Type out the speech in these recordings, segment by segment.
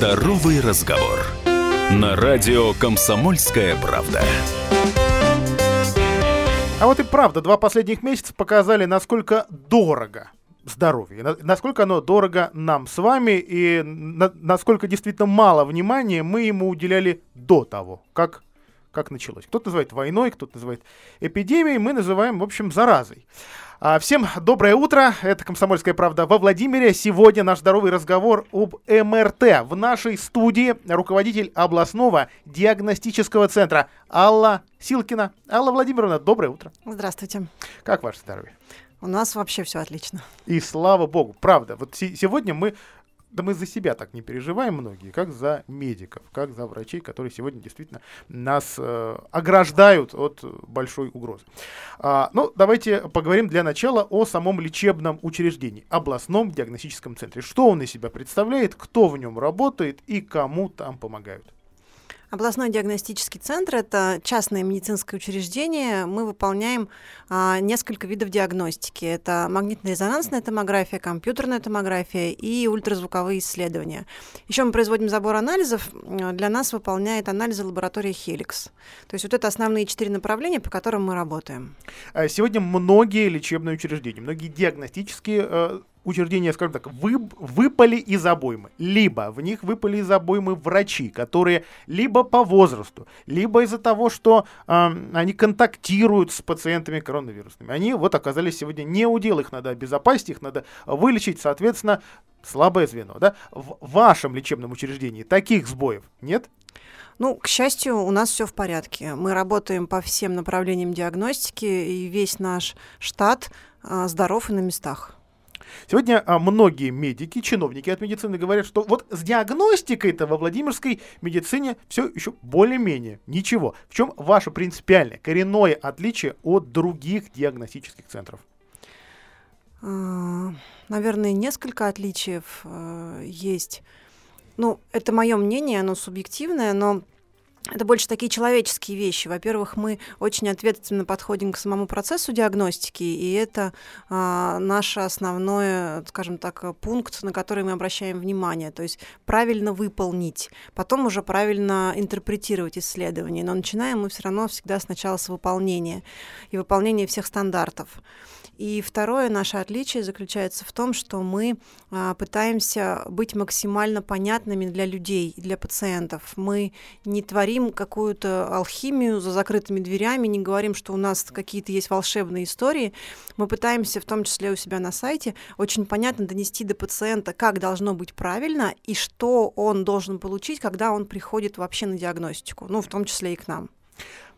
Здоровый разговор. На радио «Комсомольская правда». А вот и правда, два последних месяца показали, насколько дорого здоровье, насколько оно дорого нам с вами и на, насколько действительно мало внимания мы ему уделяли до того, как как началось. Кто-то называет войной, кто-то называет эпидемией, мы называем, в общем, заразой. А, всем доброе утро, это «Комсомольская правда» во Владимире. Сегодня наш здоровый разговор об МРТ. В нашей студии руководитель областного диагностического центра Алла Силкина. Алла Владимировна, доброе утро. Здравствуйте. Как ваше здоровье? У нас вообще все отлично. И слава богу, правда. Вот сегодня мы да мы за себя так не переживаем многие, как за медиков, как за врачей, которые сегодня действительно нас э, ограждают от большой угрозы. А, ну, давайте поговорим для начала о самом лечебном учреждении, областном диагностическом центре. Что он из себя представляет, кто в нем работает и кому там помогают. Областной диагностический центр – это частное медицинское учреждение. Мы выполняем а, несколько видов диагностики. Это магнитно-резонансная томография, компьютерная томография и ультразвуковые исследования. Еще мы производим забор анализов. Для нас выполняет анализы лаборатория Helix. То есть вот это основные четыре направления, по которым мы работаем. А сегодня многие лечебные учреждения, многие диагностические э, учреждения, скажем так, вы, выпали из обоймы. Либо в них выпали из обоймы врачи, которые либо по возрасту, либо из-за того, что э, они контактируют с пациентами коронавирусными. Они вот оказались сегодня не удел, их надо обезопасить, их надо вылечить, соответственно, слабое звено. Да? В вашем лечебном учреждении таких сбоев нет? Ну, к счастью, у нас все в порядке. Мы работаем по всем направлениям диагностики, и весь наш штат а, здоров и на местах. Сегодня а, многие медики, чиновники от медицины говорят, что вот с диагностикой-то во Владимирской медицине все еще более-менее ничего. В чем ваше принципиальное, коренное отличие от других диагностических центров? А, наверное, несколько отличий э, есть. Ну, это мое мнение, оно субъективное, но это больше такие человеческие вещи. Во-первых, мы очень ответственно подходим к самому процессу диагностики, и это а, наш основной, скажем так, пункт, на который мы обращаем внимание. То есть правильно выполнить, потом уже правильно интерпретировать исследование. Но начинаем мы все равно всегда сначала с выполнения и выполнения всех стандартов. И второе наше отличие заключается в том, что мы а, пытаемся быть максимально понятными для людей, для пациентов. Мы не творим какую-то алхимию за закрытыми дверями, не говорим, что у нас какие-то есть волшебные истории. Мы пытаемся, в том числе у себя на сайте, очень понятно донести до пациента, как должно быть правильно и что он должен получить, когда он приходит вообще на диагностику, ну, в том числе и к нам.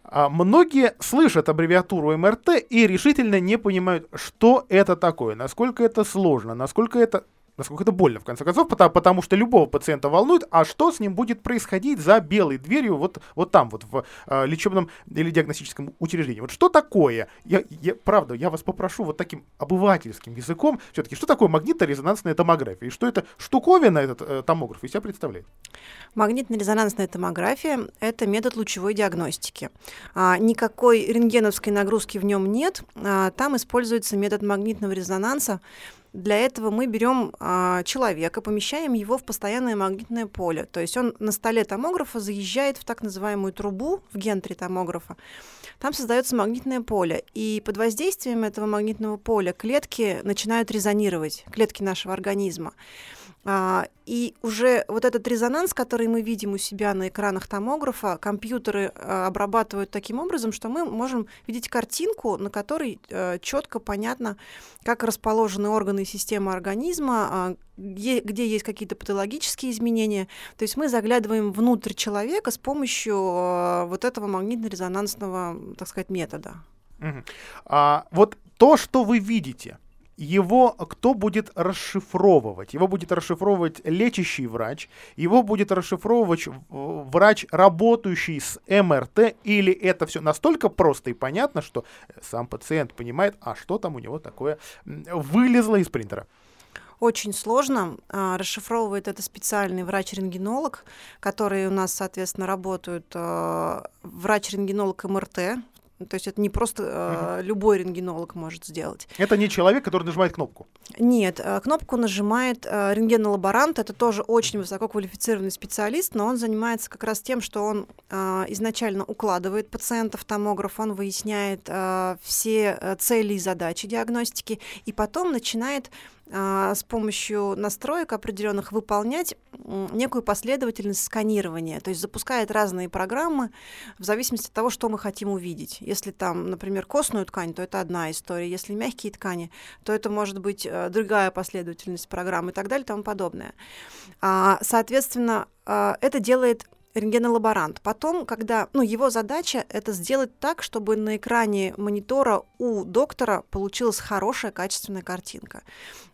А многие слышат аббревиатуру МРТ и решительно не понимают, что это такое, насколько это сложно, насколько это насколько это больно, в конце концов, потому, потому что любого пациента волнует, а что с ним будет происходить за белой дверью вот, вот там, вот в э, лечебном или диагностическом учреждении. Вот что такое, я, я, правда, я вас попрошу вот таким обывательским языком, все-таки, что такое магнитно-резонансная томография, и что это штуковина, этот э, томограф, из себя представляет? Магнитно-резонансная томография – это метод лучевой диагностики. А, никакой рентгеновской нагрузки в нем нет, а, там используется метод магнитного резонанса, для этого мы берем а, человека, помещаем его в постоянное магнитное поле. То есть он на столе томографа заезжает в так называемую трубу в гентре томографа. Там создается магнитное поле. И под воздействием этого магнитного поля клетки начинают резонировать, клетки нашего организма. А, и уже вот этот резонанс, который мы видим у себя на экранах томографа, компьютеры а, обрабатывают таким образом, что мы можем видеть картинку, на которой а, четко понятно, как расположены органы и системы организма, а, где, где есть какие-то патологические изменения. То есть мы заглядываем внутрь человека с помощью а, вот этого магнитно-резонансного, так сказать, метода. Угу. А, вот то, что вы видите, его кто будет расшифровывать? Его будет расшифровывать лечащий врач, его будет расшифровывать врач, работающий с МРТ, или это все настолько просто и понятно, что сам пациент понимает, а что там у него такое вылезло из принтера? очень сложно. А, расшифровывает это специальный врач-рентгенолог, который у нас, соответственно, работают а, врач-рентгенолог МРТ, то есть это не просто э, любой рентгенолог может сделать. Это не человек, который нажимает кнопку. Нет, э, кнопку нажимает э, рентгенолаборант. Это тоже очень высококвалифицированный специалист, но он занимается как раз тем, что он э, изначально укладывает пациента в томограф, он выясняет все цели и задачи диагностики, и потом начинает а, с помощью настроек определенных выполнять некую последовательность сканирования, то есть запускает разные программы в зависимости от того, что мы хотим увидеть. Если там, например, костную ткань, то это одна история, если мягкие ткани, то это может быть э, другая последовательность программ и так далее и тому подобное. А, соответственно, а, это делает рентгенолаборант. Потом, когда, ну, его задача это сделать так, чтобы на экране монитора у доктора получилась хорошая, качественная картинка.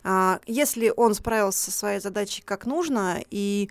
А, если он справился со своей задачей как нужно, и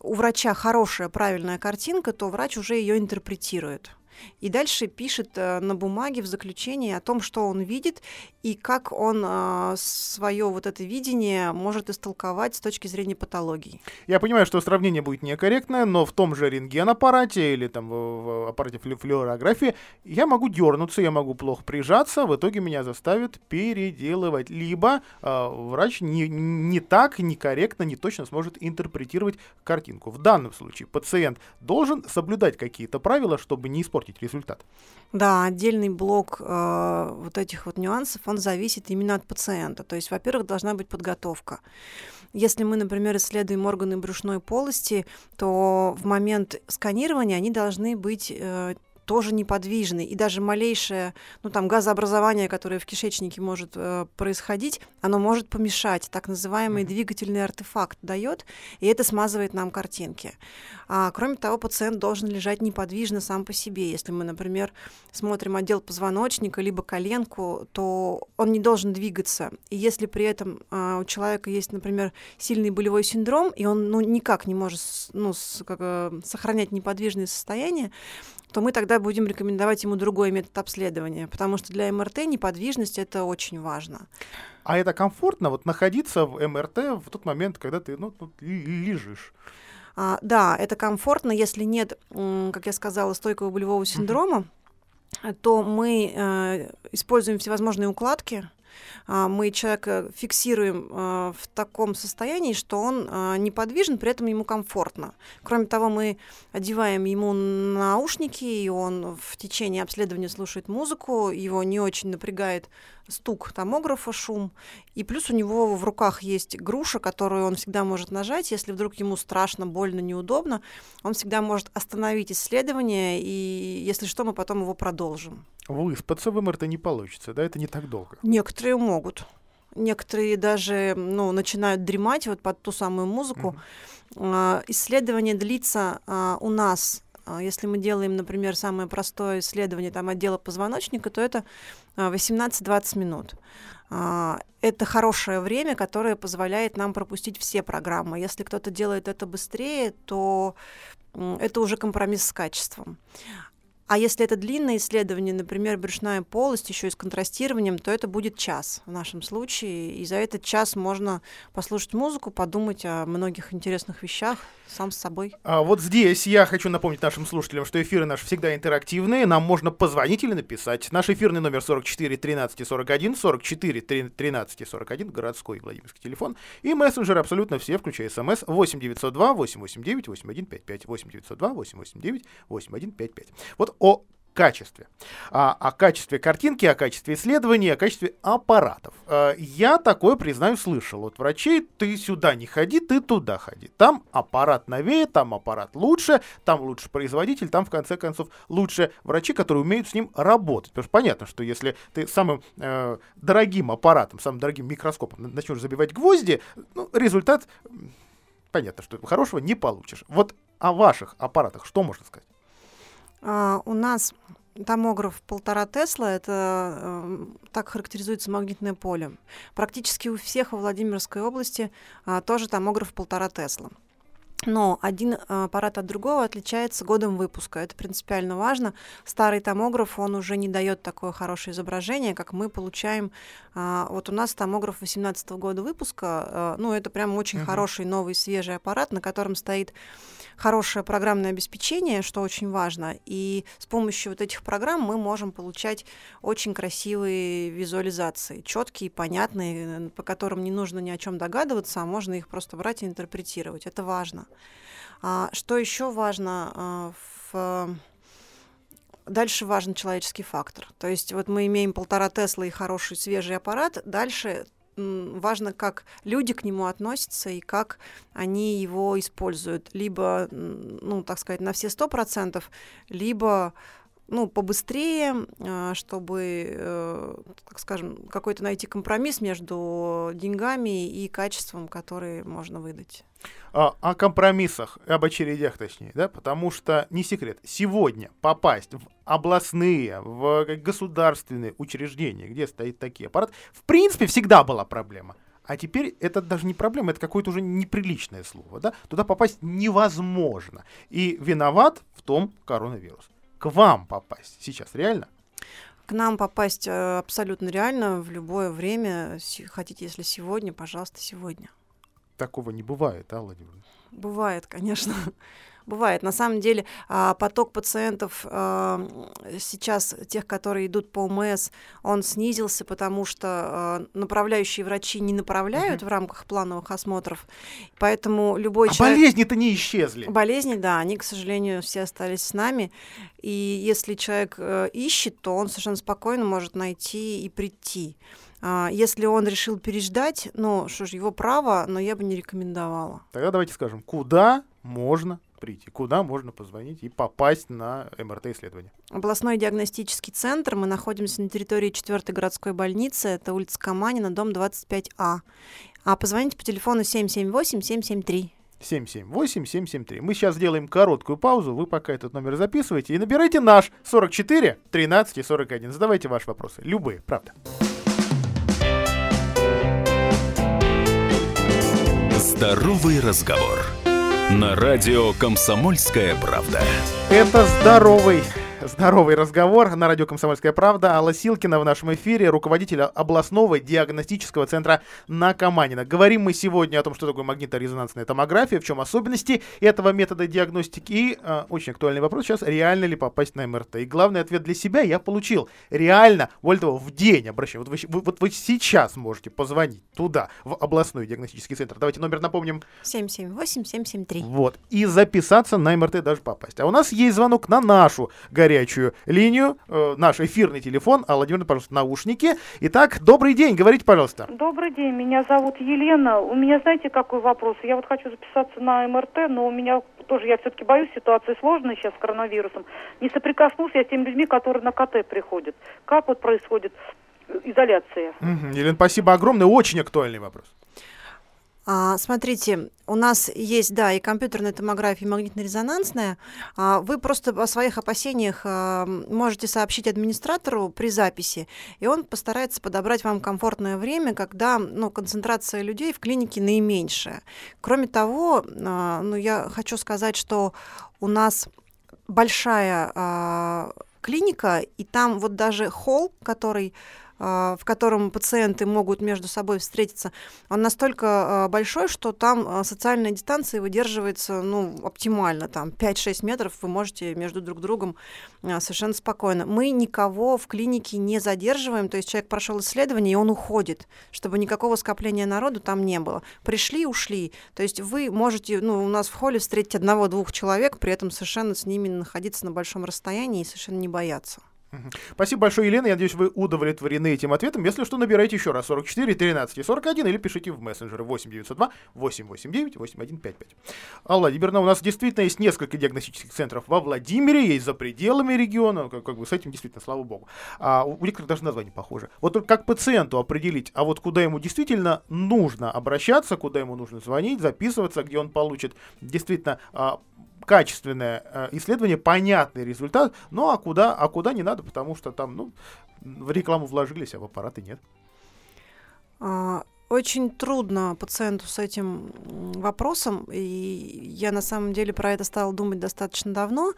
у врача хорошая, правильная картинка, то врач уже ее интерпретирует и дальше пишет э, на бумаге в заключении о том, что он видит и как он э, свое вот это видение может истолковать с точки зрения патологии. Я понимаю, что сравнение будет некорректное, но в том же рентген-аппарате или там в аппарате флюорографии я могу дернуться, я могу плохо прижаться, в итоге меня заставят переделывать. Либо э, врач не, не так, некорректно, не точно сможет интерпретировать картинку. В данном случае пациент должен соблюдать какие-то правила, чтобы не испортить испортить результат. Да, отдельный блок э, вот этих вот нюансов, он зависит именно от пациента. То есть, во-первых, должна быть подготовка. Если мы, например, исследуем органы брюшной полости, то в момент сканирования они должны быть э, тоже неподвижный, и даже малейшее, ну там газообразование, которое в кишечнике может э, происходить, оно может помешать, так называемый двигательный артефакт дает, и это смазывает нам картинки. А, кроме того, пациент должен лежать неподвижно сам по себе. Если мы, например, смотрим отдел позвоночника либо коленку, то он не должен двигаться. И если при этом а, у человека есть, например, сильный болевой синдром, и он ну, никак не может ну, с, как, э, сохранять неподвижное состояние, то мы тогда будем рекомендовать ему другой метод обследования, потому что для МРТ неподвижность это очень важно. А это комфортно вот находиться в МРТ в тот момент, когда ты ну, лежишь? А, да, это комфортно, если нет, как я сказала, стойкого болевого синдрома, uh-huh. то мы э, используем всевозможные укладки, мы человека фиксируем а, в таком состоянии, что он а, неподвижен, при этом ему комфортно. Кроме того, мы одеваем ему наушники, и он в течение обследования слушает музыку, его не очень напрягает стук томографа, шум. И плюс у него в руках есть груша, которую он всегда может нажать. Если вдруг ему страшно, больно, неудобно, он всегда может остановить исследование, и если что, мы потом его продолжим. Выспаться в МРТ не получится, да? Это не так долго. Некоторые могут. Некоторые даже ну, начинают дремать вот под ту самую музыку. Mm-hmm. Исследование длится а, у нас а, если мы делаем, например, самое простое исследование там, отдела позвоночника, то это 18-20 минут. Это хорошее время, которое позволяет нам пропустить все программы. Если кто-то делает это быстрее, то это уже компромисс с качеством. А если это длинное исследование, например, брюшная полость еще и с контрастированием, то это будет час в нашем случае. И за этот час можно послушать музыку, подумать о многих интересных вещах сам с собой. А вот здесь я хочу напомнить нашим слушателям, что эфиры наши всегда интерактивные. Нам можно позвонить или написать. Наш эфирный номер 44 13 41, 44 13 41, городской Владимирский телефон. И мессенджеры абсолютно все, включая смс 8 902 889 8155 8 902 889 8155. Вот о качестве. А, о качестве картинки, о качестве исследований, о качестве аппаратов. А, я такое, признаю, слышал от врачей. Ты сюда не ходи, ты туда ходи. Там аппарат новее, там аппарат лучше, там лучше производитель, там, в конце концов, лучше врачи, которые умеют с ним работать. Потому что понятно, что если ты самым э, дорогим аппаратом, самым дорогим микроскопом начнешь забивать гвозди, ну, результат, понятно, что хорошего не получишь. Вот о ваших аппаратах что можно сказать? А, у нас томограф полтора Тесла, это э, так характеризуется магнитное поле. Практически у всех во Владимирской области э, тоже томограф полтора Тесла. Но один а, аппарат от другого отличается годом выпуска. Это принципиально важно. Старый томограф, он уже не дает такое хорошее изображение, как мы получаем. А, вот у нас томограф 18 года выпуска. А, ну, это прям очень uh-huh. хороший новый свежий аппарат, на котором стоит хорошее программное обеспечение, что очень важно. И с помощью вот этих программ мы можем получать очень красивые визуализации, четкие, понятные, по которым не нужно ни о чем догадываться, а можно их просто брать и интерпретировать. Это важно. А, что еще важно а, в Дальше важен человеческий фактор. То есть вот мы имеем полтора Тесла и хороший свежий аппарат. Дальше важно, как люди к нему относятся и как они его используют. Либо, ну, так сказать, на все сто процентов, либо ну, побыстрее, а, чтобы, э, так скажем, какой-то найти компромисс между деньгами и качеством, которые можно выдать. А, о компромиссах, об очередях точнее, да, потому что, не секрет, сегодня попасть в областные, в государственные учреждения, где стоит такие аппараты, в принципе, всегда была проблема. А теперь это даже не проблема, это какое-то уже неприличное слово. Да? Туда попасть невозможно. И виноват в том коронавирус. К вам попасть сейчас реально? К нам попасть э, абсолютно реально в любое время. Хотите, если сегодня, пожалуйста, сегодня такого не бывает, да, Владимир? Бывает, конечно. Бывает. На самом деле а, поток пациентов сейчас, тех, которые идут по ОМС, он снизился, потому что а, направляющие врачи не направляют uh-huh. в рамках плановых осмотров. Поэтому любой а человек... болезни-то не исчезли. Болезни, да, они, к сожалению, все остались с нами. И если человек э, ищет, то он совершенно спокойно может найти и прийти. А, если он решил переждать, ну, что ж, его право, но я бы не рекомендовала. Тогда давайте скажем, куда можно прийти, куда можно позвонить и попасть на МРТ-исследование? Областной диагностический центр. Мы находимся на территории 4 городской больницы. Это улица Каманина, дом 25А. А позвоните по телефону 778-773. 778-773. Мы сейчас сделаем короткую паузу, вы пока этот номер записывайте и набирайте наш 44 13 и 41. Задавайте ваши вопросы, любые, правда. Здоровый разговор. На радио «Комсомольская правда». Это здоровый Здоровый разговор на радио «Комсомольская правда». Алла Силкина в нашем эфире, руководитель областного диагностического центра на Каманина. Говорим мы сегодня о том, что такое магниторезонансная томография, в чем особенности этого метода диагностики. И э, очень актуальный вопрос сейчас, реально ли попасть на МРТ. И главный ответ для себя я получил. Реально, более того, в день обращаюсь. Вот вы, вот вы сейчас можете позвонить туда, в областной диагностический центр. Давайте номер напомним. 778-773. Вот. И записаться на МРТ даже попасть. А у нас есть звонок на нашу горячую горячую линию, э, наш эфирный телефон. А, Владимир, пожалуйста, наушники. Итак, добрый день, говорите, пожалуйста. Добрый день, меня зовут Елена. У меня, знаете, какой вопрос? Я вот хочу записаться на МРТ, но у меня тоже, я все-таки боюсь, ситуация сложная сейчас с коронавирусом. Не соприкоснулся я с теми людьми, которые на КТ приходят. Как вот происходит изоляция? Угу. Елена, спасибо огромное. Очень актуальный вопрос. А, смотрите, у нас есть, да, и компьютерная томография, и магнитно-резонансная. А, вы просто о своих опасениях а, можете сообщить администратору при записи, и он постарается подобрать вам комфортное время, когда ну, концентрация людей в клинике наименьшая. Кроме того, а, ну, я хочу сказать, что у нас большая а, клиника, и там вот даже холл, который в котором пациенты могут между собой встретиться, он настолько а, большой, что там а, социальная дистанция выдерживается ну, оптимально. Там 5-6 метров вы можете между друг другом совершенно спокойно. Мы никого в клинике не задерживаем, то есть человек прошел исследование, и он уходит, чтобы никакого скопления народу там не было. Пришли, ушли. То есть вы можете, ну, у нас в холле встретить одного-двух человек, при этом совершенно с ними находиться на большом расстоянии и совершенно не бояться. Спасибо большое, Елена. Я надеюсь, вы удовлетворены этим ответом. Если что, набирайте еще раз 44 13 и 41 или пишите в мессенджеры 8 902 889 8155. Алла Владимировна, у нас действительно есть несколько диагностических центров во Владимире, есть за пределами региона. Как, как бы с этим действительно, слава богу. А у некоторых даже название похоже. Вот только как пациенту определить, а вот куда ему действительно нужно обращаться, куда ему нужно звонить, записываться, где он получит действительно а, качественное э, исследование, понятный результат, ну а куда, а куда не надо, потому что там, ну, в рекламу вложились, а в аппараты нет. А, очень трудно пациенту с этим вопросом, и я на самом деле про это стала думать достаточно давно.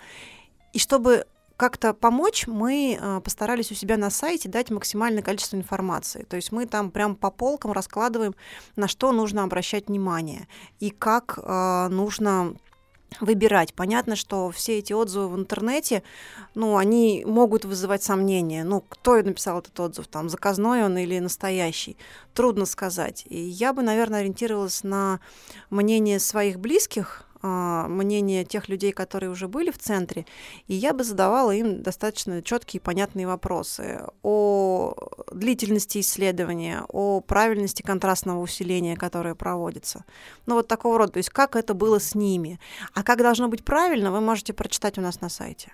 И чтобы как-то помочь, мы э, постарались у себя на сайте дать максимальное количество информации. То есть мы там прям по полкам раскладываем, на что нужно обращать внимание и как э, нужно выбирать. Понятно, что все эти отзывы в интернете, ну, они могут вызывать сомнения. Ну, кто написал этот отзыв, там, заказной он или настоящий? Трудно сказать. И я бы, наверное, ориентировалась на мнение своих близких, мнение тех людей, которые уже были в центре, и я бы задавала им достаточно четкие и понятные вопросы о длительности исследования, о правильности контрастного усиления, которое проводится. Ну вот такого рода, то есть как это было с ними. А как должно быть правильно, вы можете прочитать у нас на сайте.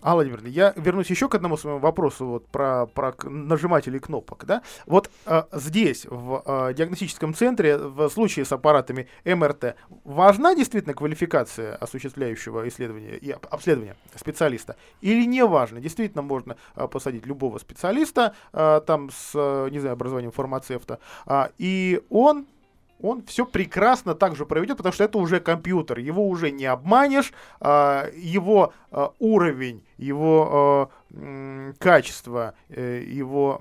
Алла Владимировна, я вернусь еще к одному своему вопросу вот, про, про нажимателей кнопок. Да? Вот э, здесь, в э, диагностическом центре, в случае с аппаратами МРТ, важна действительно квалификация осуществляющего исследования и обследования специалиста? Или не важно? Действительно можно э, посадить любого специалиста, э, там с, не знаю, образованием фармацевта, э, и он он все прекрасно также проведет, потому что это уже компьютер, его уже не обманешь, а, его а, уровень, его а, качество, э, его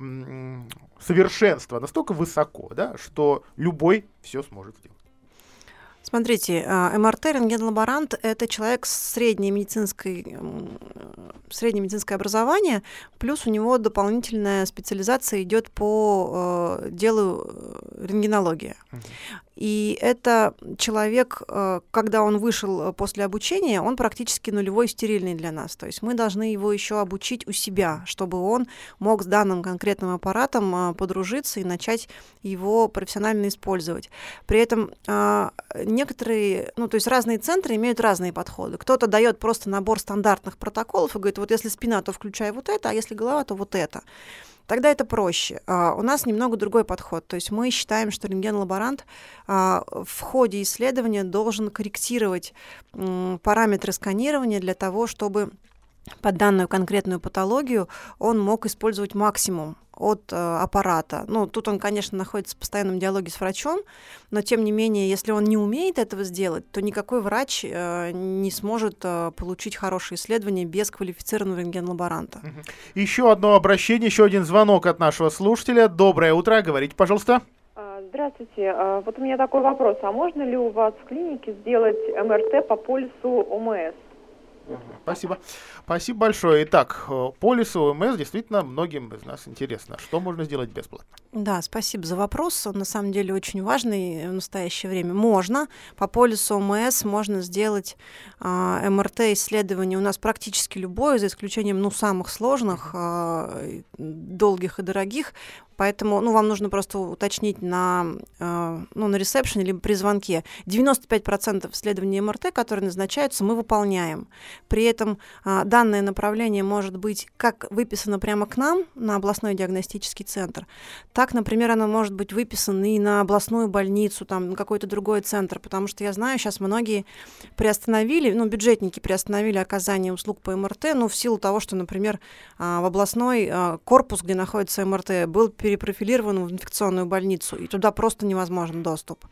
совершенство настолько высоко, да, что любой все сможет сделать. Смотрите, МРТ, рентген-лаборант – это человек с средней медицинской, среднее медицинское образование, плюс у него дополнительная специализация идет по э, делу э, рентгенологии. Uh-huh. И это человек, э, когда он вышел после обучения, он практически нулевой стерильный для нас. То есть мы должны его еще обучить у себя, чтобы он мог с данным конкретным аппаратом э, подружиться и начать его профессионально использовать. При этом э, некоторые, ну то есть разные центры имеют разные подходы. Кто-то дает просто набор стандартных протоколов и говорит, вот если спина, то включай вот это, а если голова, то вот это тогда это проще. А, у нас немного другой подход. То есть мы считаем, что рентген-лаборант а, в ходе исследования должен корректировать параметры сканирования для того, чтобы под данную конкретную патологию он мог использовать максимум от э, аппарата. Ну, тут он, конечно, находится в постоянном диалоге с врачом, но тем не менее, если он не умеет этого сделать, то никакой врач э, не сможет э, получить хорошее исследование без квалифицированного рентген-лаборанта. Еще одно обращение, еще один звонок от нашего слушателя. Доброе утро, говорите, пожалуйста. А, здравствуйте. А, вот у меня такой вопрос. А можно ли у вас в клинике сделать МРТ по полису ОМС? Спасибо. Спасибо большое. Итак, э, полис ОМС действительно многим из нас интересно. Что можно сделать бесплатно? Да, спасибо за вопрос. Он на самом деле очень важный в настоящее время. Можно. По полису ОМС можно сделать а, МРТ-исследование у нас практически любое, за исключением ну, самых сложных, а, долгих и дорогих. Поэтому ну, вам нужно просто уточнить на, э, ну, на ресепшене либо при звонке. 95% исследований МРТ, которые назначаются, мы выполняем. При этом э, данное направление может быть как выписано прямо к нам на областной диагностический центр, так, например, оно может быть выписано и на областную больницу, там, на какой-то другой центр, потому что я знаю, сейчас многие приостановили, ну, бюджетники приостановили оказание услуг по МРТ, ну, в силу того, что, например, э, в областной э, корпус, где находится МРТ, был перепрофилирован в инфекционную больницу, и туда просто невозможен доступ.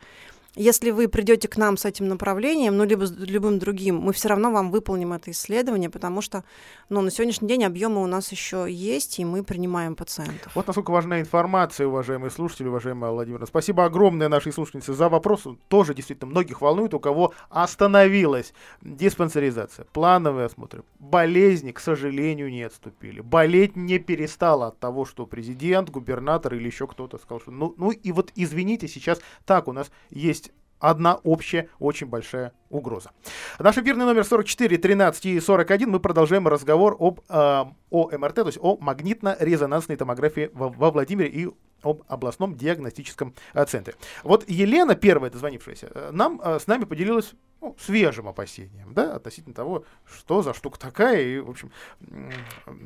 Если вы придете к нам с этим направлением, ну, либо с любым другим, мы все равно вам выполним это исследование, потому что ну, на сегодняшний день объемы у нас еще есть, и мы принимаем пациентов. Вот насколько важна информация, уважаемые слушатели, уважаемая Владимир. Спасибо огромное нашей слушательнице за вопрос. Тоже действительно многих волнует, у кого остановилась диспансеризация, плановые осмотры. Болезни, к сожалению, не отступили. Болеть не перестала от того, что президент, губернатор или еще кто-то сказал, что ну, ну и вот извините, сейчас так у нас есть одна общая, очень большая угроза. Наш эфирный номер 44 13 и 41. Мы продолжаем разговор об э, о МРТ, то есть о магнитно-резонансной томографии во, во Владимире и об областном диагностическом э, центре. Вот Елена, первая дозвонившаяся, э, нам э, с нами поделилась ну, свежим опасением, да, относительно того, что за штука такая, и, в общем,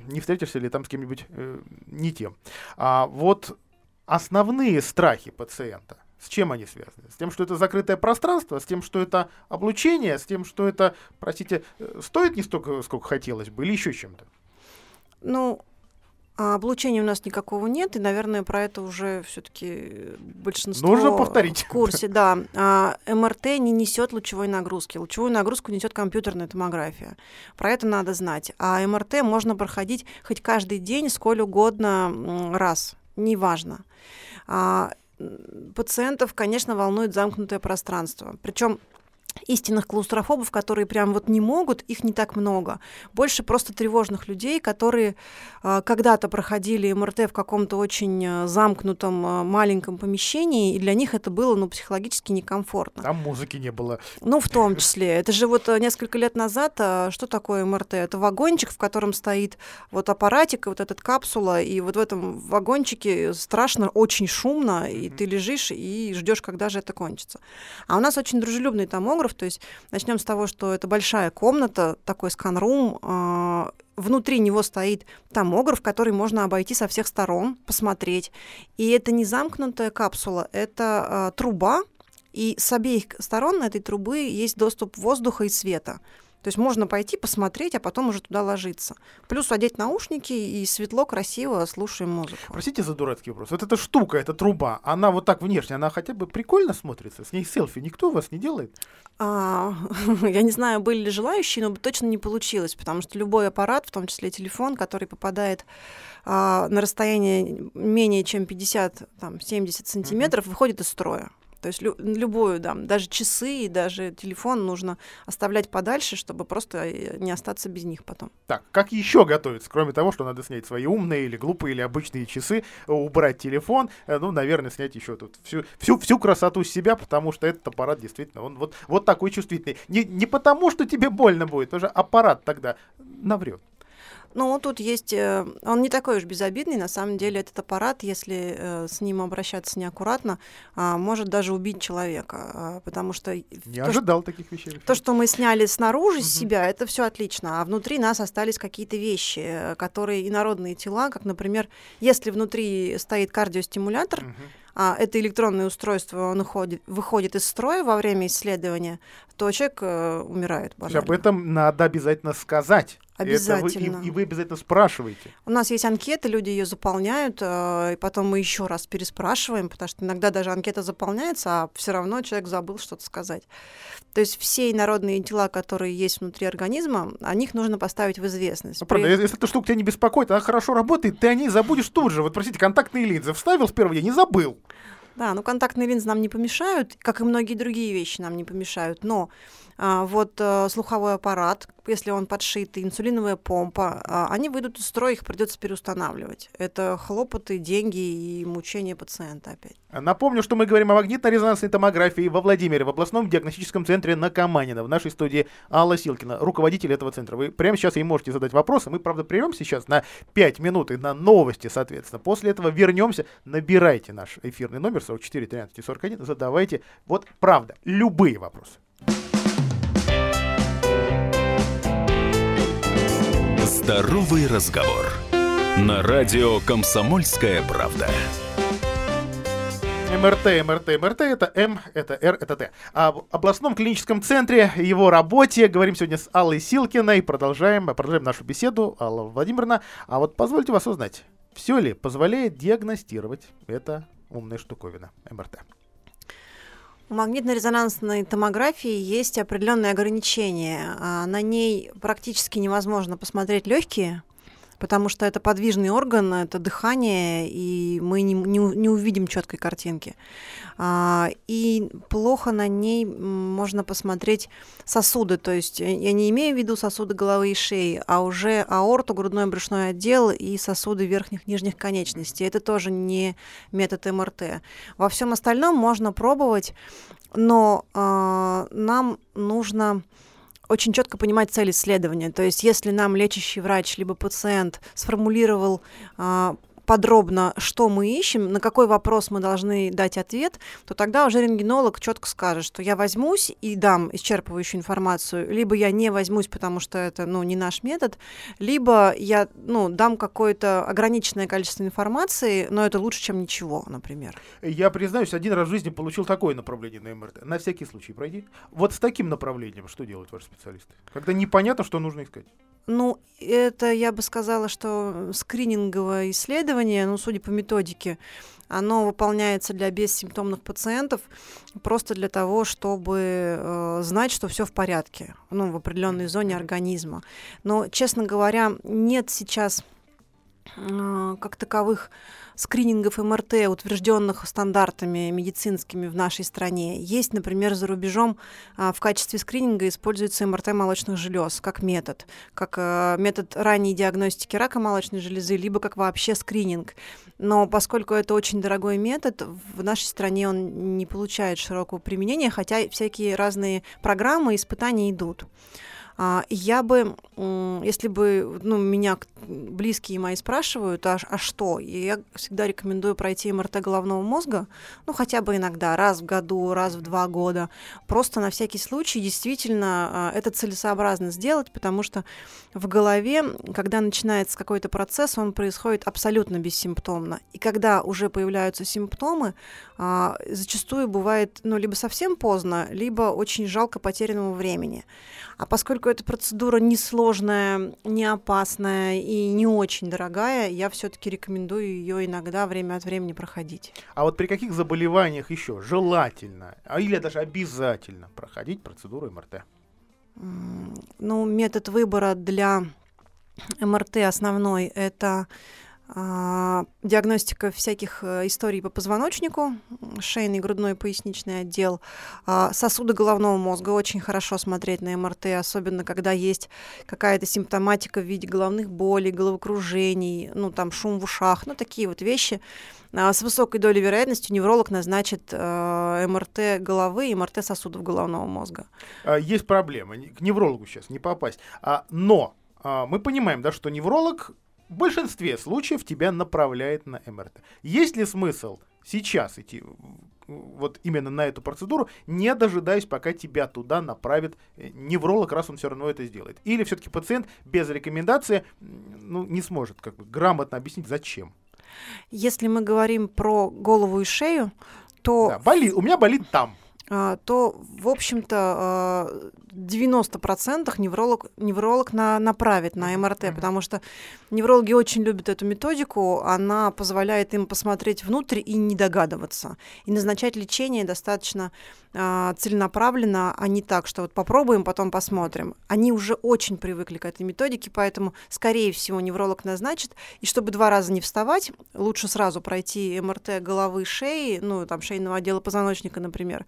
не встретишься ли там с кем-нибудь э, не тем. А вот основные страхи пациента – с чем они связаны? С тем, что это закрытое пространство, с тем, что это облучение, с тем, что это, простите, э, стоит не столько, сколько хотелось бы, или еще чем-то? Ну, А облучения у нас никакого нет, и, наверное, про это уже все-таки большинство Нужно повторить. в курсе. Да, а, МРТ не несет лучевой нагрузки. Лучевую нагрузку несет компьютерная томография. Про это надо знать. А МРТ можно проходить хоть каждый день, сколь угодно раз, неважно. А, пациентов, конечно, волнует замкнутое пространство. Причем истинных клаустрофобов, которые прям вот не могут, их не так много. Больше просто тревожных людей, которые э, когда-то проходили МРТ в каком-то очень э, замкнутом э, маленьком помещении, и для них это было, ну, психологически некомфортно. Там музыки не было. Ну, в том числе. Это же вот несколько лет назад, что такое МРТ? Это вагончик, в котором стоит вот аппаратик, и вот эта капсула, и вот в этом вагончике страшно, очень шумно, и ты лежишь и ждешь, когда же это кончится. А у нас очень дружелюбный томограф, томограф. То есть начнем с того, что это большая комната, такой скан-рум. Э, внутри него стоит томограф, который можно обойти со всех сторон, посмотреть. И это не замкнутая капсула, это э, труба, и с обеих сторон этой трубы есть доступ воздуха и света. То есть можно пойти посмотреть, а потом уже туда ложиться. Плюс одеть наушники и светло, красиво слушаем музыку. Простите за дурацкий вопрос. Вот эта штука, эта труба, она вот так внешне, она хотя бы прикольно смотрится? С ней селфи никто у вас не делает? А, я не знаю, были ли желающие, но точно не получилось, потому что любой аппарат, в том числе телефон, который попадает а, на расстояние менее чем 50-70 сантиметров, mm-hmm. выходит из строя. То есть лю- любую, да, даже часы и даже телефон нужно оставлять подальше, чтобы просто э, не остаться без них потом. Так, как еще готовиться, кроме того, что надо снять свои умные или глупые или обычные часы, убрать телефон, э, ну, наверное, снять еще тут всю, всю, всю красоту с себя, потому что этот аппарат действительно, он вот, вот такой чувствительный. Не, не потому, что тебе больно будет, уже аппарат тогда наврет. Ну, тут есть... Э, он не такой уж безобидный. На самом деле этот аппарат, если э, с ним обращаться неаккуратно, а, может даже убить человека. А, потому что... Не то, ожидал что, таких вещей. То, что мы сняли снаружи угу. себя, это все отлично. А внутри нас остались какие-то вещи, э, которые инородные тела, как, например, если внутри стоит кардиостимулятор, угу а, это электронное устройство он уходит, выходит из строя во время исследования, то человек э, умирает. Банально. Об этом надо обязательно сказать. Обязательно. вы, и, и вы обязательно спрашиваете. У нас есть анкета, люди ее заполняют, э, и потом мы еще раз переспрашиваем, потому что иногда даже анкета заполняется, а все равно человек забыл что-то сказать. То есть все инородные тела, которые есть внутри организма, о них нужно поставить в известность. Ну, правда, При... если эта штука тебя не беспокоит, она хорошо работает, ты о ней забудешь тут же. Вот, простите, контактные линзы вставил в первый день, не забыл. Да, ну контактные линзы нам не помешают, как и многие другие вещи нам не помешают, но вот а, слуховой аппарат, если он подшит, инсулиновая помпа, а, они выйдут из строя, их придется переустанавливать. Это хлопоты, деньги и мучения пациента опять. Напомню, что мы говорим о магнитно-резонансной томографии во Владимире, в областном диагностическом центре на Каманина. В нашей студии Алла Силкина, руководитель этого центра. Вы прямо сейчас ей можете задать вопросы. Мы, правда, прервем сейчас на 5 минут и на новости, соответственно. После этого вернемся. Набирайте наш эфирный номер 44 13 41, задавайте, вот правда, любые вопросы. Здоровый разговор. На радио «Комсомольская правда». МРТ, МРТ, МРТ, это М, это Р, это Т. Об областном клиническом центре, его работе говорим сегодня с Аллой Силкиной. Продолжаем, продолжаем нашу беседу. Алла Владимировна, а вот позвольте вас узнать, все ли позволяет диагностировать это умная штуковина МРТ? У магнитно-резонансной томографии есть определенные ограничения. А, на ней практически невозможно посмотреть легкие, потому что это подвижный орган, это дыхание, и мы не, не, не увидим четкой картинки. А, и плохо на ней можно посмотреть сосуды, то есть я не имею в виду сосуды головы и шеи, а уже аорту, грудной брюшной отдел и сосуды верхних нижних конечностей. Это тоже не метод МРТ. Во всем остальном можно пробовать, но э, нам нужно очень четко понимать цель исследования. То есть, если нам лечащий врач либо пациент сформулировал а, подробно, что мы ищем, на какой вопрос мы должны дать ответ, то тогда уже рентгенолог четко скажет, что я возьмусь и дам исчерпывающую информацию, либо я не возьмусь, потому что это ну, не наш метод, либо я ну, дам какое-то ограниченное количество информации, но это лучше, чем ничего, например. Я признаюсь, один раз в жизни получил такое направление на МРТ. На всякий случай пройди. Вот с таким направлением что делают ваши специалисты? Когда непонятно, что нужно искать. Ну, это, я бы сказала, что скрининговое исследование, ну, судя по методике, оно выполняется для бессимптомных пациентов просто для того, чтобы э, знать, что все в порядке, ну, в определенной зоне организма. Но, честно говоря, нет сейчас э, как таковых скринингов МРТ, утвержденных стандартами медицинскими в нашей стране. Есть, например, за рубежом а, в качестве скрининга используется МРТ молочных желез как метод, как а, метод ранней диагностики рака молочной железы, либо как вообще скрининг. Но поскольку это очень дорогой метод, в нашей стране он не получает широкого применения, хотя всякие разные программы, испытания идут. А, я бы, если бы ну, меня близкие мои спрашивают, а, а что, я всегда рекомендую пройти МРТ головного мозга, ну хотя бы иногда, раз в году, раз в два года, просто на всякий случай действительно а, это целесообразно сделать, потому что в голове, когда начинается какой-то процесс, он происходит абсолютно бессимптомно. И когда уже появляются симптомы, зачастую бывает ну, либо совсем поздно, либо очень жалко потерянного времени. А поскольку эта процедура несложная, не опасная и не очень дорогая, я все-таки рекомендую ее иногда время от времени проходить. А вот при каких заболеваниях еще желательно, а или даже обязательно проходить процедуру МРТ? Ну, метод выбора для МРТ основной это диагностика всяких э, историй по позвоночнику, шейный, грудной, поясничный отдел, а, сосуды головного мозга. Очень хорошо смотреть на МРТ, особенно когда есть какая-то симптоматика в виде головных болей, головокружений, ну там шум в ушах, ну такие вот вещи. А, с высокой долей вероятности невролог назначит МРТ головы и МРТ сосудов головного мозга. Есть проблема, к неврологу сейчас не попасть. Но мы понимаем, да, что невролог в большинстве случаев тебя направляет на МРТ. Есть ли смысл сейчас идти вот именно на эту процедуру, не дожидаясь, пока тебя туда направит э, невролог, раз он все равно это сделает. Или все-таки пациент без рекомендации ну, не сможет как бы грамотно объяснить, зачем. Если мы говорим про голову и шею, то... Да, болит, у меня болит там. А, то, в общем-то, 90% а, невролог, невролог на, направит на МРТ, mm-hmm. потому что неврологи очень любят эту методику, она позволяет им посмотреть внутрь и не догадываться. И назначать лечение достаточно э, целенаправленно, а не так, что вот попробуем, потом посмотрим. Они уже очень привыкли к этой методике, поэтому, скорее всего, невролог назначит. И чтобы два раза не вставать, лучше сразу пройти МРТ головы, шеи, ну, там, шейного отдела позвоночника, например,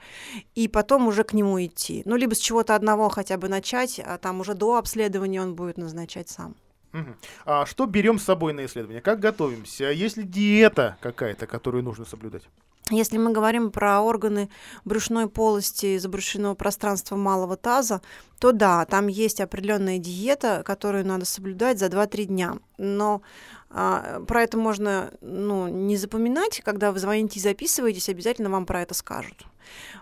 и потом уже к нему идти. Ну, либо с чего-то одного хотя бы начать, а там уже до обследования он будет назначать сам. Угу. А что берем с собой на исследование? Как готовимся? Есть ли диета какая-то, которую нужно соблюдать? Если мы говорим про органы брюшной полости и забрюшинного пространства малого таза, то да, там есть определенная диета, которую надо соблюдать за 2-3 дня. Но а, про это можно ну, не запоминать, когда вы звоните и записываетесь, обязательно вам про это скажут.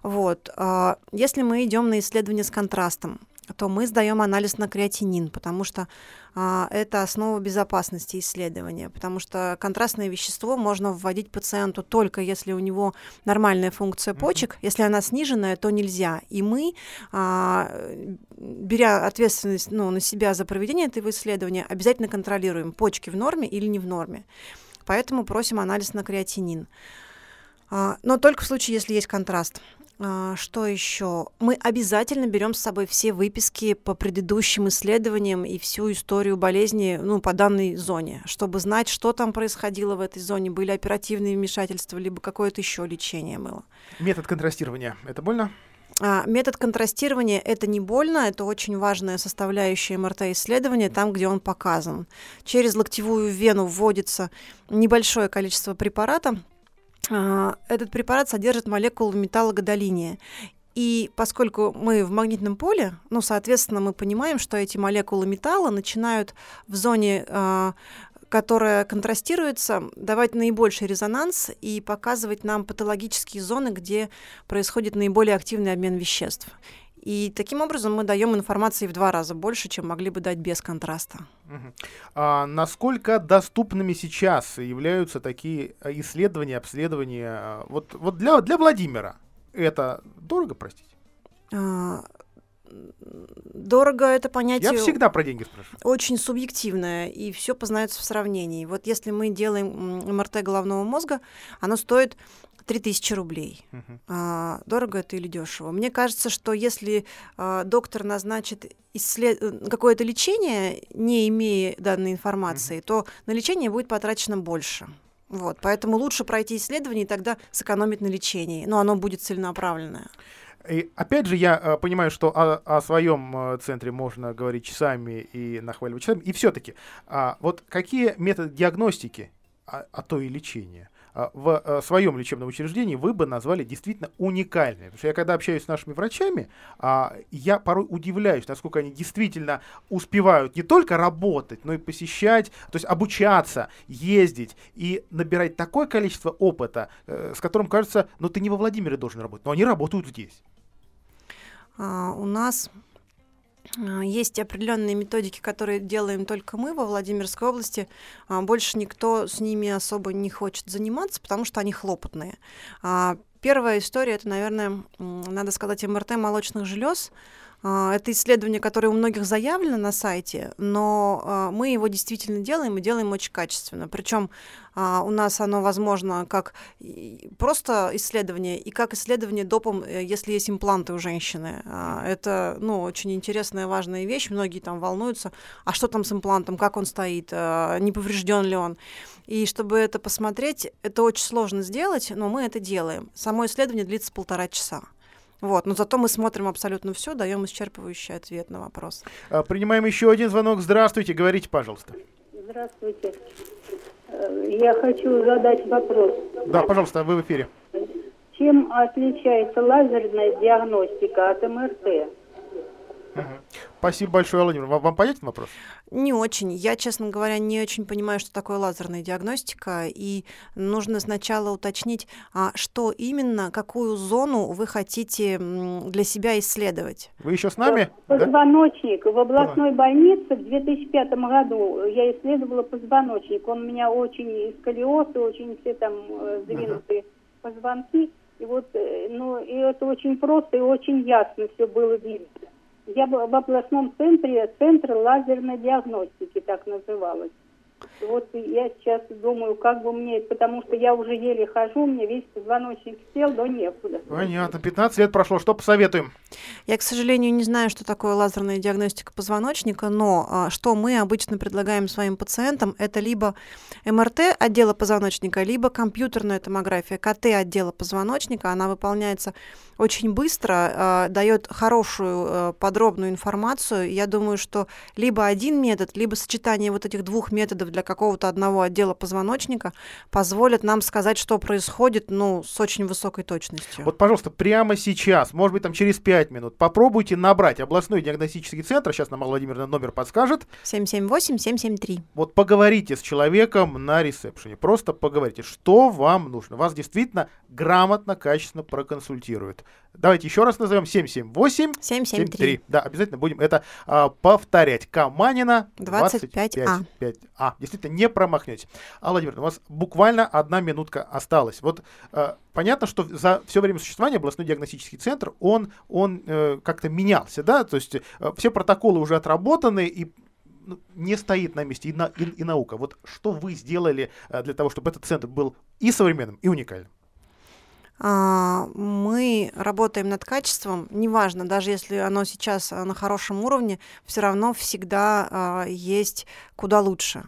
Вот. А, если мы идем на исследование с контрастом, то мы сдаем анализ на креатинин, потому что а, это основа безопасности исследования, потому что контрастное вещество можно вводить пациенту только если у него нормальная функция почек, mm-hmm. если она сниженная, то нельзя. И мы, а, беря ответственность ну, на себя за проведение этого исследования, обязательно контролируем, почки в норме или не в норме. Поэтому просим анализ на креатинин. А, но только в случае, если есть контраст. А, что еще? Мы обязательно берем с собой все выписки по предыдущим исследованиям и всю историю болезни ну, по данной зоне, чтобы знать, что там происходило в этой зоне, были оперативные вмешательства, либо какое-то еще лечение было. Метод контрастирования – это больно? А, метод контрастирования – это не больно, это очень важная составляющая МРТ-исследования, там, где он показан. Через локтевую вену вводится небольшое количество препарата, этот препарат содержит молекулу металлогодолиния. И поскольку мы в магнитном поле, ну, соответственно, мы понимаем, что эти молекулы металла начинают в зоне, э, которая контрастируется, давать наибольший резонанс и показывать нам патологические зоны, где происходит наиболее активный обмен веществ. И таким образом мы даем информации в два раза больше, чем могли бы дать без контраста. Угу. А насколько доступными сейчас являются такие э, исследования, обследования? Вот, вот для, для Владимира это дорого, простите? А, Дорого это понятие Я всегда про деньги спрашиваю. очень субъективное, и все познается в сравнении. Вот если мы делаем МРТ головного мозга, оно стоит 3000 рублей. Мгм. А, дорого это или дешево? Мне кажется, что если а, доктор назначит исслед- какое-то лечение, не имея данной информации, то на лечение будет потрачено больше. Вот, поэтому лучше пройти исследование и тогда сэкономить на лечении. Но оно будет целенаправленное. И опять же, я э, понимаю, что о, о своем э, центре можно говорить часами и нахваливать часами. И все-таки, вот какие методы диагностики, а, а то и лечения, а, в э, своем лечебном учреждении вы бы назвали действительно уникальными? Потому что я когда общаюсь с нашими врачами, а, я порой удивляюсь, насколько они действительно успевают не только работать, но и посещать, то есть обучаться, ездить и набирать такое количество опыта, э, с которым кажется, ну ты не во Владимире должен работать, но они работают здесь. А, у нас а, есть определенные методики, которые делаем только мы во Владимирской области. А, Больше никто с ними особо не хочет заниматься, потому что они хлопотные. А, Первая история это, наверное, надо сказать, МРТ молочных желез. А, Это исследование, которое у многих заявлено на сайте, но а, мы его действительно делаем и делаем очень качественно. Причем а, у нас оно возможно как и просто исследование и как исследование допом, э, если есть импланты у женщины. Это ну, очень интересная, важная вещь. Многие там волнуются, а что там с имплантом, как он стоит, не поврежден ли он. И чтобы это посмотреть, это очень сложно сделать, но мы это делаем. Само исследование длится полтора часа. Вот, но зато мы смотрим абсолютно все, даем исчерпывающий ответ на вопрос. А, Принимаем еще один звонок. Здравствуйте, говорите, пожалуйста. Здравствуйте. Э, Я хочу задать вопрос. Да, пожалуйста, вы в эфире. Чем отличается лазерная диагностика от МРТ? Спасибо большое, Владимир. Вам, вам понятен вопрос? Не очень. Я, честно говоря, не очень понимаю, что такое лазерная диагностика, и нужно сначала уточнить, а, что именно, какую зону вы хотите для себя исследовать. Вы еще с нами? Да? Позвоночник. В областной больнице в 2005 году я исследовала позвоночник. Он у меня очень сколиоз, и очень все там э, сдвинутые позвонки. И вот, э, ну, и это очень просто и очень ясно все было видно. Я в областном центре, центр лазерной диагностики, так называлось. Вот я сейчас думаю, как бы мне, потому что я уже еле хожу, мне весь позвоночник сел, но некуда. Понятно. 15 лет прошло. Что посоветуем? Я, к сожалению, не знаю, что такое лазерная диагностика позвоночника, но а, что мы обычно предлагаем своим пациентам, это либо МРТ отдела позвоночника, либо компьютерная томография КТ отдела позвоночника. Она выполняется очень быстро, а, дает хорошую а, подробную информацию. Я думаю, что либо один метод, либо сочетание вот этих двух методов для какого-то одного отдела позвоночника позволят нам сказать, что происходит, ну, с очень высокой точностью. Вот, пожалуйста, прямо сейчас, может быть, там через 5 минут, попробуйте набрать областной диагностический центр. Сейчас нам Алла Владимировна номер подскажет. 778-773. Вот поговорите с человеком на ресепшене. Просто поговорите, что вам нужно. Вас действительно грамотно, качественно проконсультируют. Давайте еще раз назовем 778 773. Да, обязательно будем это а, повторять. Каманина 25А. 25А. Действительно, не промахнете. Алла Владимировна, у вас буквально одна минутка осталась. Вот э, понятно, что за все время существования областной диагностический центр, он, он э, как-то менялся, да, то есть э, все протоколы уже отработаны и ну, не стоит на месте и, на- и- и наука. Вот что вы сделали э, для того, чтобы этот центр был и современным, и уникальным? А, Мы работаем над качеством, неважно, даже если оно сейчас а, на хорошем уровне, все равно всегда а, есть куда лучше.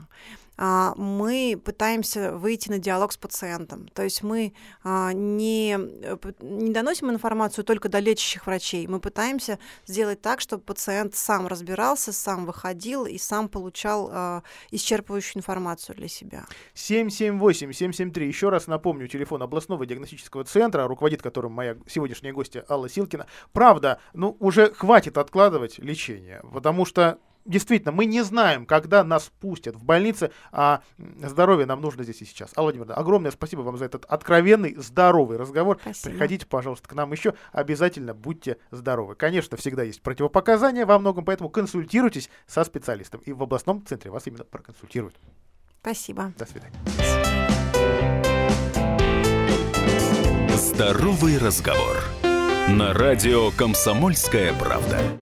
А, Мы пытаемся выйти на диалог с пациентом, то есть мы а, не, э, не доносим информацию только до лечащих врачей, мы пытаемся сделать так, чтобы пациент сам разбирался, сам выходил и сам получал а, исчерпывающую информацию для себя. 778-773. Еще раз напомню, телефон областного диагностического центра, руководит которым моя сегодняшняя гостья Алла Силкина. Правда, ну уже хватит откладывать лечение, потому что Действительно, мы не знаем, когда нас пустят в больнице, а здоровье нам нужно здесь и сейчас. Алла Владимировна, огромное спасибо вам за этот откровенный, здоровый разговор. Спасибо. Приходите, пожалуйста, к нам еще. Обязательно будьте здоровы. Конечно, всегда есть противопоказания во многом, поэтому консультируйтесь со специалистом. И в областном центре вас именно проконсультируют. Спасибо. До свидания. Здоровый разговор. На радио «Комсомольская правда».